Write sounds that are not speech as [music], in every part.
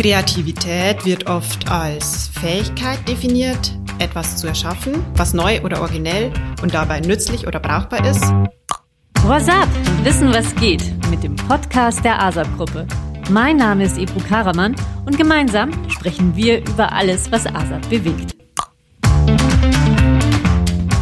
Kreativität wird oft als Fähigkeit definiert, etwas zu erschaffen, was neu oder originell und dabei nützlich oder brauchbar ist. What's up? Wissen, was geht mit dem Podcast der ASAP-Gruppe. Mein Name ist Ebru Karaman und gemeinsam sprechen wir über alles, was ASAP bewegt.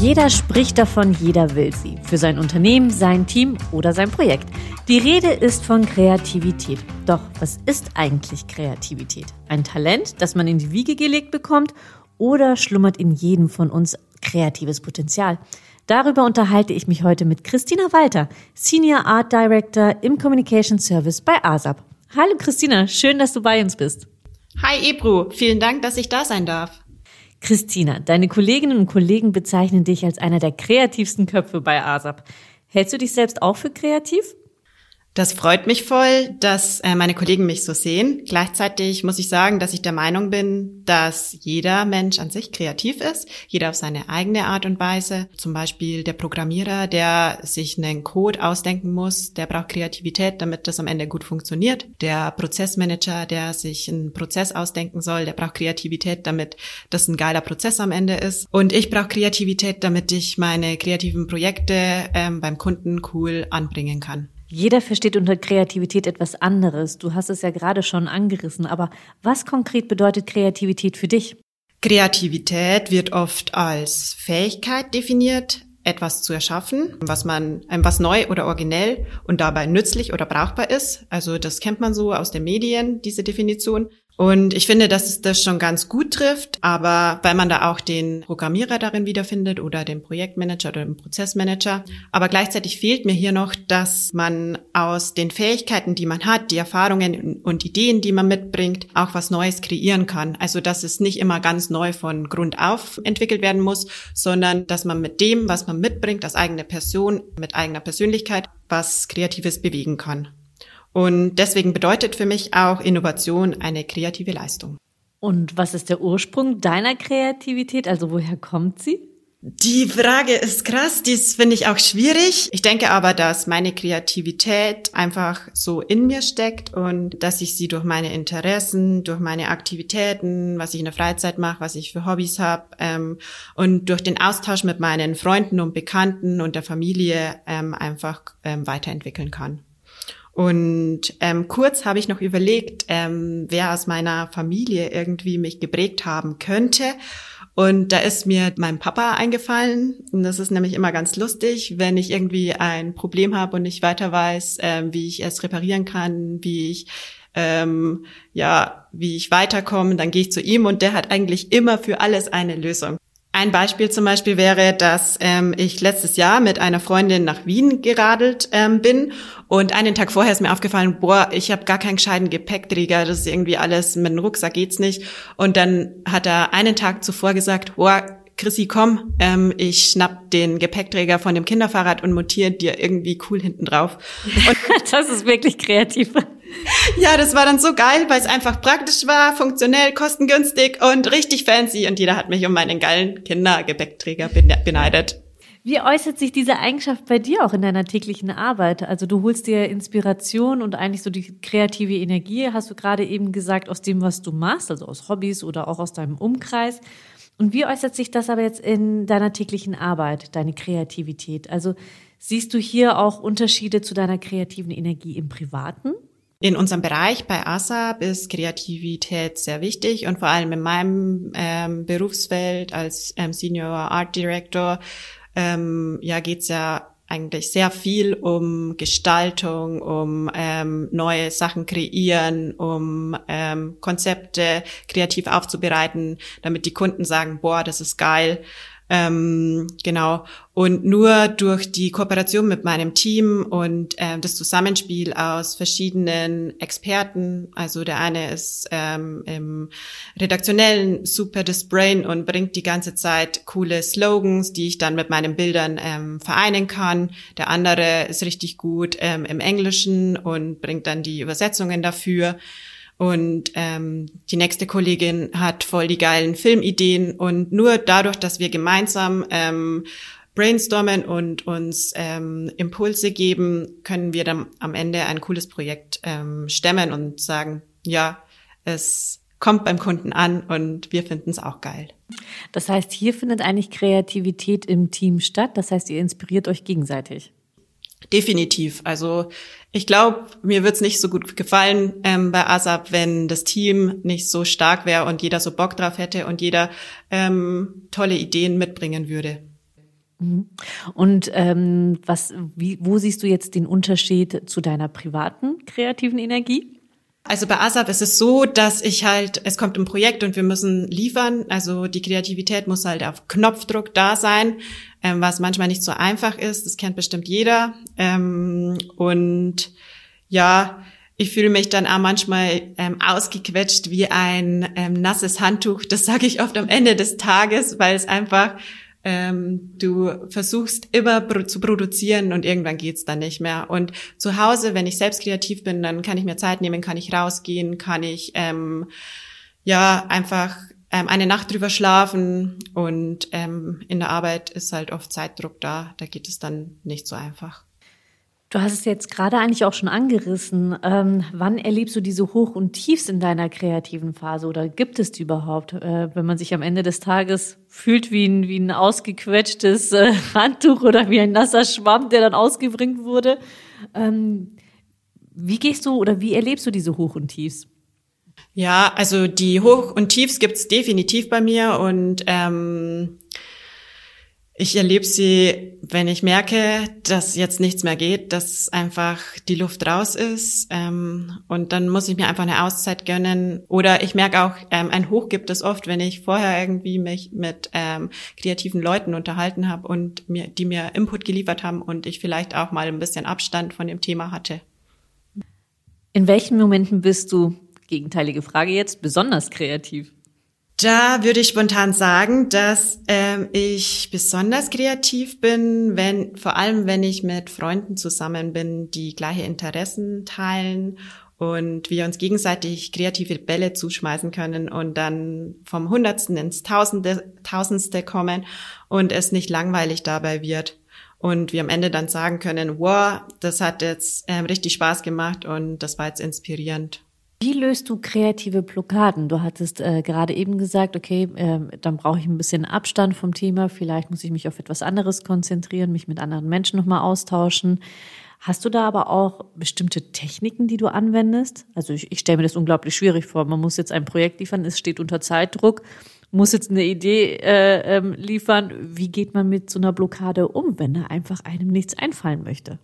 Jeder spricht davon, jeder will sie. Für sein Unternehmen, sein Team oder sein Projekt. Die Rede ist von Kreativität. Doch was ist eigentlich Kreativität? Ein Talent, das man in die Wiege gelegt bekommt oder schlummert in jedem von uns kreatives Potenzial? Darüber unterhalte ich mich heute mit Christina Walter, Senior Art Director im Communication Service bei ASAP. Hallo Christina, schön, dass du bei uns bist. Hi Ebru, vielen Dank, dass ich da sein darf. Christina, deine Kolleginnen und Kollegen bezeichnen dich als einer der kreativsten Köpfe bei ASAP. Hältst du dich selbst auch für kreativ? Das freut mich voll, dass äh, meine Kollegen mich so sehen. Gleichzeitig muss ich sagen, dass ich der Meinung bin, dass jeder Mensch an sich kreativ ist, jeder auf seine eigene Art und Weise. Zum Beispiel der Programmierer, der sich einen Code ausdenken muss, der braucht Kreativität, damit das am Ende gut funktioniert. Der Prozessmanager, der sich einen Prozess ausdenken soll, der braucht Kreativität, damit das ein geiler Prozess am Ende ist. Und ich brauche Kreativität, damit ich meine kreativen Projekte ähm, beim Kunden cool anbringen kann. Jeder versteht unter Kreativität etwas anderes. Du hast es ja gerade schon angerissen, aber was konkret bedeutet Kreativität für dich? Kreativität wird oft als Fähigkeit definiert, etwas zu erschaffen, was man, was neu oder originell und dabei nützlich oder brauchbar ist. Also das kennt man so aus den Medien, diese Definition. Und ich finde, dass es das schon ganz gut trifft, aber weil man da auch den Programmierer darin wiederfindet oder den Projektmanager oder den Prozessmanager. Aber gleichzeitig fehlt mir hier noch, dass man aus den Fähigkeiten, die man hat, die Erfahrungen und Ideen, die man mitbringt, auch was Neues kreieren kann. Also, dass es nicht immer ganz neu von Grund auf entwickelt werden muss, sondern dass man mit dem, was man mitbringt, als eigene Person, mit eigener Persönlichkeit, was Kreatives bewegen kann. Und deswegen bedeutet für mich auch Innovation eine kreative Leistung. Und was ist der Ursprung deiner Kreativität? Also woher kommt sie? Die Frage ist krass, dies finde ich auch schwierig. Ich denke aber, dass meine Kreativität einfach so in mir steckt und dass ich sie durch meine Interessen, durch meine Aktivitäten, was ich in der Freizeit mache, was ich für Hobbys habe ähm, und durch den Austausch mit meinen Freunden und Bekannten und der Familie ähm, einfach ähm, weiterentwickeln kann. Und ähm, kurz habe ich noch überlegt, ähm, wer aus meiner Familie irgendwie mich geprägt haben könnte. Und da ist mir mein Papa eingefallen. Und das ist nämlich immer ganz lustig, wenn ich irgendwie ein Problem habe und nicht weiter weiß, ähm, wie ich es reparieren kann, wie ich ähm, ja, wie ich weiterkomme, dann gehe ich zu ihm und der hat eigentlich immer für alles eine Lösung. Ein Beispiel zum Beispiel wäre, dass ähm, ich letztes Jahr mit einer Freundin nach Wien geradelt ähm, bin und einen Tag vorher ist mir aufgefallen, boah, ich habe gar keinen gescheiten Gepäckträger, das ist irgendwie alles, mit dem Rucksack geht's nicht. Und dann hat er einen Tag zuvor gesagt, boah, Chrissy, komm, ähm, ich schnapp den Gepäckträger von dem Kinderfahrrad und montiere dir irgendwie cool hinten drauf. [laughs] Und das ist wirklich kreativ. Ja, das war dann so geil, weil es einfach praktisch war, funktionell, kostengünstig und richtig fancy. Und jeder hat mich um meinen geilen Kindergepäckträger beneidet. Wie äußert sich diese Eigenschaft bei dir auch in deiner täglichen Arbeit? Also du holst dir Inspiration und eigentlich so die kreative Energie, hast du gerade eben gesagt, aus dem, was du machst, also aus Hobbys oder auch aus deinem Umkreis. Und wie äußert sich das aber jetzt in deiner täglichen Arbeit, deine Kreativität? Also siehst du hier auch Unterschiede zu deiner kreativen Energie im Privaten? In unserem Bereich bei ASAP ist Kreativität sehr wichtig und vor allem in meinem ähm, Berufsfeld als ähm, Senior Art Director ähm, ja geht's ja eigentlich sehr viel um Gestaltung, um ähm, neue Sachen kreieren, um ähm, Konzepte kreativ aufzubereiten, damit die Kunden sagen, boah, das ist geil. Ähm, genau. Und nur durch die Kooperation mit meinem Team und ähm, das Zusammenspiel aus verschiedenen Experten, also der eine ist ähm, im redaktionellen super das Brain und bringt die ganze Zeit coole Slogans, die ich dann mit meinen Bildern ähm, vereinen kann. Der andere ist richtig gut ähm, im Englischen und bringt dann die Übersetzungen dafür. Und ähm, die nächste Kollegin hat voll die geilen Filmideen. Und nur dadurch, dass wir gemeinsam ähm, brainstormen und uns ähm, Impulse geben, können wir dann am Ende ein cooles Projekt ähm, stemmen und sagen, ja, es kommt beim Kunden an und wir finden es auch geil. Das heißt, hier findet eigentlich Kreativität im Team statt. Das heißt, ihr inspiriert euch gegenseitig. Definitiv. Also ich glaube, mir wird's nicht so gut gefallen ähm, bei ASAP, wenn das Team nicht so stark wäre und jeder so Bock drauf hätte und jeder ähm, tolle Ideen mitbringen würde. Mhm. Und ähm, was, wie, wo siehst du jetzt den Unterschied zu deiner privaten kreativen Energie? Also bei ASAP ist es so, dass ich halt, es kommt ein Projekt und wir müssen liefern. Also die Kreativität muss halt auf Knopfdruck da sein, ähm, was manchmal nicht so einfach ist. Das kennt bestimmt jeder. Ähm, und ja, ich fühle mich dann auch manchmal ähm, ausgequetscht wie ein ähm, nasses Handtuch. Das sage ich oft am Ende des Tages, weil es einfach ähm, du versuchst immer pro zu produzieren und irgendwann geht's dann nicht mehr. Und zu Hause, wenn ich selbst kreativ bin, dann kann ich mir Zeit nehmen, kann ich rausgehen, kann ich ähm, ja einfach ähm, eine Nacht drüber schlafen und ähm, in der Arbeit ist halt oft Zeitdruck da. Da geht es dann nicht so einfach. Du hast es jetzt gerade eigentlich auch schon angerissen. Ähm, wann erlebst du diese Hoch- und Tiefs in deiner kreativen Phase oder gibt es die überhaupt, äh, wenn man sich am Ende des Tages fühlt wie ein, wie ein ausgequetschtes äh, [laughs] Handtuch oder wie ein nasser Schwamm, der dann ausgebringt wurde? Ähm, wie gehst du oder wie erlebst du diese Hoch- und Tiefs? Ja, also die Hoch- und Tiefs gibt's definitiv bei mir und ähm, ich erlebe sie, wenn ich merke, dass jetzt nichts mehr geht, dass einfach die Luft raus ist. Ähm, und dann muss ich mir einfach eine Auszeit gönnen. Oder ich merke auch, ähm, ein Hoch gibt es oft, wenn ich vorher irgendwie mich mit ähm, kreativen Leuten unterhalten habe und mir, die mir Input geliefert haben und ich vielleicht auch mal ein bisschen Abstand von dem Thema hatte. In welchen Momenten bist du, gegenteilige Frage jetzt, besonders kreativ? Da würde ich spontan sagen, dass ähm, ich besonders kreativ bin, wenn vor allem wenn ich mit Freunden zusammen bin, die gleiche Interessen teilen und wir uns gegenseitig kreative Bälle zuschmeißen können und dann vom Hundertsten ins Tausende, Tausendste kommen und es nicht langweilig dabei wird und wir am Ende dann sagen können, wow, das hat jetzt ähm, richtig Spaß gemacht und das war jetzt inspirierend. Wie löst du kreative Blockaden? Du hattest äh, gerade eben gesagt, okay, äh, dann brauche ich ein bisschen Abstand vom Thema. Vielleicht muss ich mich auf etwas anderes konzentrieren, mich mit anderen Menschen nochmal austauschen. Hast du da aber auch bestimmte Techniken, die du anwendest? Also ich, ich stelle mir das unglaublich schwierig vor. Man muss jetzt ein Projekt liefern, es steht unter Zeitdruck, muss jetzt eine Idee äh, ähm, liefern. Wie geht man mit so einer Blockade um, wenn da einfach einem nichts einfallen möchte?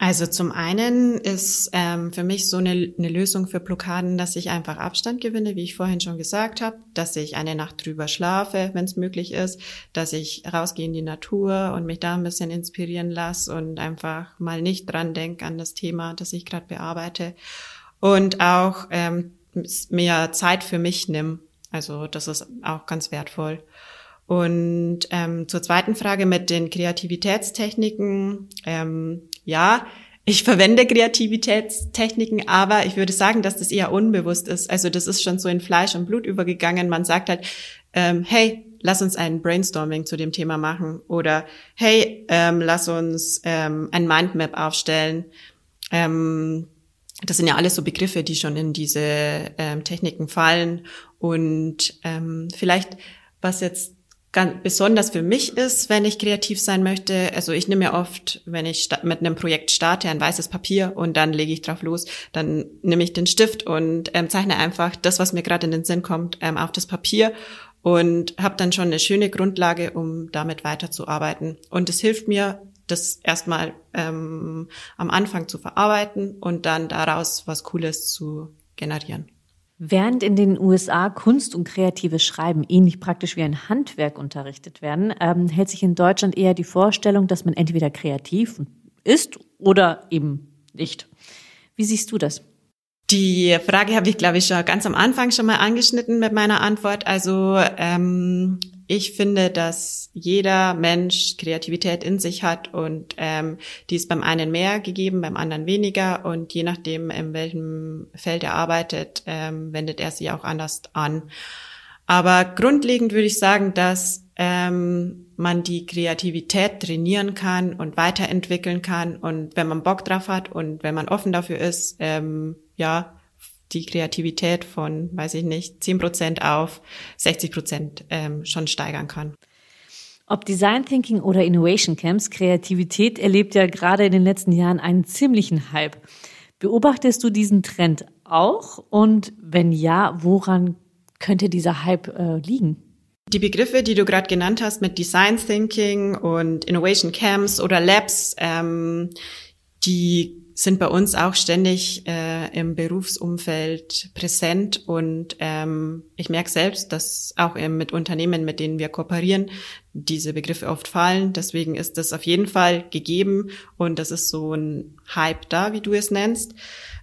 Also zum einen ist ähm, für mich so eine, eine Lösung für Blockaden, dass ich einfach Abstand gewinne, wie ich vorhin schon gesagt habe, dass ich eine Nacht drüber schlafe, wenn es möglich ist, dass ich rausgehe in die Natur und mich da ein bisschen inspirieren lasse und einfach mal nicht dran denke an das Thema, das ich gerade bearbeite und auch ähm, mehr Zeit für mich nimm. Also das ist auch ganz wertvoll. Und ähm, zur zweiten Frage mit den Kreativitätstechniken. Ähm, ja, ich verwende Kreativitätstechniken, aber ich würde sagen, dass das eher unbewusst ist. Also das ist schon so in Fleisch und Blut übergegangen. Man sagt halt, ähm, hey, lass uns ein Brainstorming zu dem Thema machen oder hey, ähm, lass uns ähm, ein Mindmap aufstellen. Ähm, das sind ja alles so Begriffe, die schon in diese ähm, Techniken fallen. Und ähm, vielleicht, was jetzt ganz besonders für mich ist, wenn ich kreativ sein möchte. Also ich nehme ja oft, wenn ich mit einem Projekt starte, ein weißes Papier und dann lege ich drauf los, dann nehme ich den Stift und ähm, zeichne einfach das, was mir gerade in den Sinn kommt, ähm, auf das Papier und habe dann schon eine schöne Grundlage, um damit weiterzuarbeiten. Und es hilft mir, das erstmal ähm, am Anfang zu verarbeiten und dann daraus was Cooles zu generieren. Während in den USA Kunst und kreatives Schreiben ähnlich praktisch wie ein Handwerk unterrichtet werden, ähm, hält sich in Deutschland eher die Vorstellung, dass man entweder kreativ ist oder eben nicht. Wie siehst du das? Die Frage habe ich, glaube ich, schon ganz am Anfang schon mal angeschnitten mit meiner Antwort. Also ähm, ich finde, dass jeder Mensch Kreativität in sich hat und ähm, die ist beim einen mehr gegeben, beim anderen weniger und je nachdem, in welchem Feld er arbeitet, ähm, wendet er sie auch anders an. Aber grundlegend würde ich sagen, dass ähm, man die Kreativität trainieren kann und weiterentwickeln kann und wenn man Bock drauf hat und wenn man offen dafür ist, ähm, ja, die Kreativität von, weiß ich nicht, 10 Prozent auf 60 Prozent ähm, schon steigern kann. Ob Design Thinking oder Innovation Camps, Kreativität erlebt ja gerade in den letzten Jahren einen ziemlichen Hype. Beobachtest du diesen Trend auch? Und wenn ja, woran könnte dieser Hype äh, liegen? Die Begriffe, die du gerade genannt hast mit Design Thinking und Innovation Camps oder Labs, ähm, die sind bei uns auch ständig äh, im Berufsumfeld präsent und ähm, ich merke selbst, dass auch mit Unternehmen, mit denen wir kooperieren, diese Begriffe oft fallen. Deswegen ist das auf jeden Fall gegeben und das ist so ein Hype da, wie du es nennst.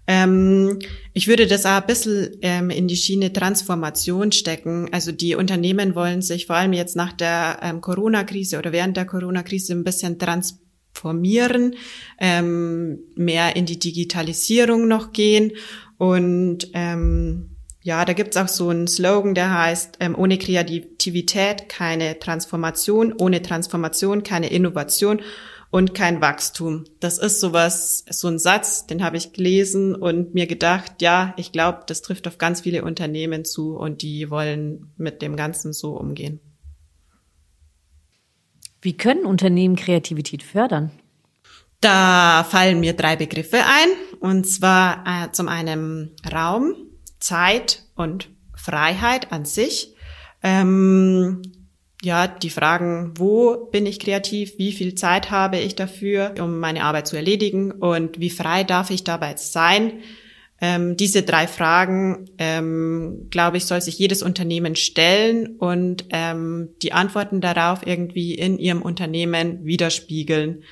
Ähm, ich würde das auch ein bisschen ähm, in die Schiene Transformation stecken. Also die Unternehmen wollen sich vor allem jetzt nach der ähm, Corona-Krise oder während der Corona-Krise ein bisschen transformieren formieren, ähm, mehr in die Digitalisierung noch gehen. Und ähm, ja, da gibt's auch so einen Slogan, der heißt, ähm, ohne Kreativität keine Transformation, ohne Transformation keine Innovation und kein Wachstum. Das ist sowas, so ein Satz, den habe ich gelesen und mir gedacht, ja, ich glaube, das trifft auf ganz viele Unternehmen zu und die wollen mit dem Ganzen so umgehen. Wie können Unternehmen Kreativität fördern? Da fallen mir drei Begriffe ein, und zwar äh, zum einen Raum, Zeit und Freiheit an sich. Ähm, ja, die Fragen, wo bin ich kreativ, wie viel Zeit habe ich dafür, um meine Arbeit zu erledigen und wie frei darf ich dabei sein, ähm, diese drei Fragen, ähm, glaube ich, soll sich jedes Unternehmen stellen und ähm, die Antworten darauf irgendwie in ihrem Unternehmen widerspiegeln.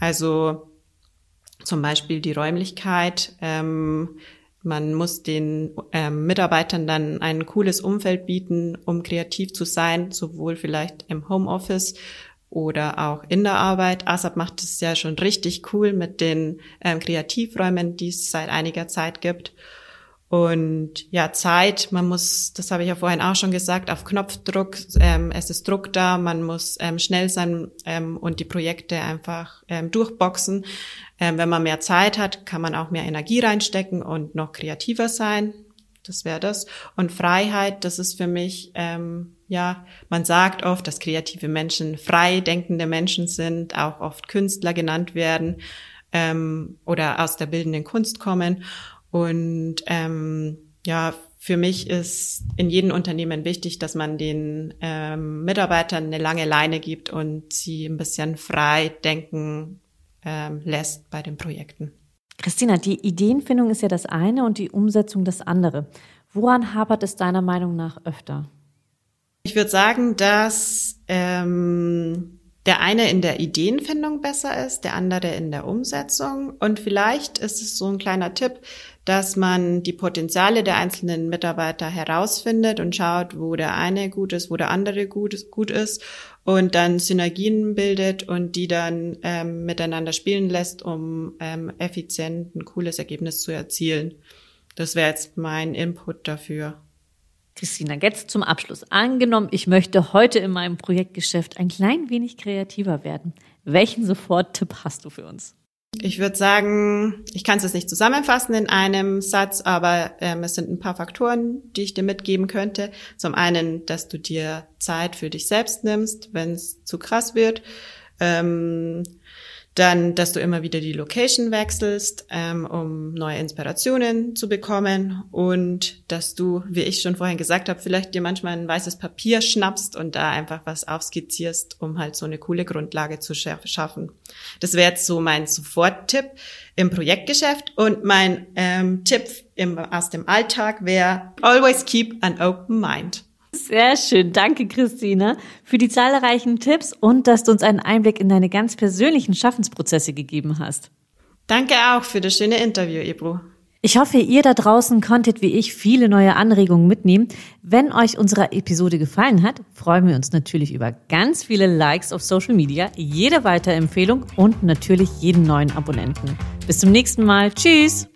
Also zum Beispiel die Räumlichkeit. Ähm, man muss den ähm, Mitarbeitern dann ein cooles Umfeld bieten, um kreativ zu sein, sowohl vielleicht im Homeoffice oder auch in der Arbeit. ASAP macht es ja schon richtig cool mit den ähm, Kreativräumen, die es seit einiger Zeit gibt. Und ja, Zeit, man muss, das habe ich ja vorhin auch schon gesagt, auf Knopfdruck, ähm, es ist Druck da, man muss ähm, schnell sein ähm, und die Projekte einfach ähm, durchboxen. Ähm, wenn man mehr Zeit hat, kann man auch mehr Energie reinstecken und noch kreativer sein. Das wäre das. Und Freiheit, das ist für mich, ähm, ja, man sagt oft, dass kreative Menschen frei denkende Menschen sind, auch oft Künstler genannt werden ähm, oder aus der bildenden Kunst kommen. Und ähm, ja, für mich ist in jedem Unternehmen wichtig, dass man den ähm, Mitarbeitern eine lange Leine gibt und sie ein bisschen frei denken ähm, lässt bei den Projekten. Christina, die Ideenfindung ist ja das eine und die Umsetzung das andere. Woran hapert es deiner Meinung nach öfter? Ich würde sagen, dass ähm, der eine in der Ideenfindung besser ist, der andere in der Umsetzung. Und vielleicht ist es so ein kleiner Tipp, dass man die Potenziale der einzelnen Mitarbeiter herausfindet und schaut, wo der eine gut ist, wo der andere gut, gut ist und dann Synergien bildet und die dann ähm, miteinander spielen lässt, um ähm, effizient ein cooles Ergebnis zu erzielen. Das wäre jetzt mein Input dafür. Christina, jetzt zum Abschluss. Angenommen, ich möchte heute in meinem Projektgeschäft ein klein wenig kreativer werden. Welchen Sofort-Tipp hast du für uns? Ich würde sagen, ich kann es jetzt nicht zusammenfassen in einem Satz, aber ähm, es sind ein paar Faktoren, die ich dir mitgeben könnte. Zum einen, dass du dir Zeit für dich selbst nimmst, wenn es zu krass wird. Ähm, dann, dass du immer wieder die Location wechselst, ähm, um neue Inspirationen zu bekommen. Und dass du, wie ich schon vorhin gesagt habe, vielleicht dir manchmal ein weißes Papier schnappst und da einfach was aufskizzierst, um halt so eine coole Grundlage zu schaffen. Das wäre jetzt so mein Sofort-Tipp im Projektgeschäft. Und mein ähm, Tipp im, aus dem Alltag wäre, always keep an open mind. Sehr schön. Danke, Christina, für die zahlreichen Tipps und dass du uns einen Einblick in deine ganz persönlichen Schaffensprozesse gegeben hast. Danke auch für das schöne Interview, Ebro. Ich hoffe, ihr da draußen konntet wie ich viele neue Anregungen mitnehmen. Wenn euch unsere Episode gefallen hat, freuen wir uns natürlich über ganz viele Likes auf Social Media, jede Weiterempfehlung und natürlich jeden neuen Abonnenten. Bis zum nächsten Mal. Tschüss!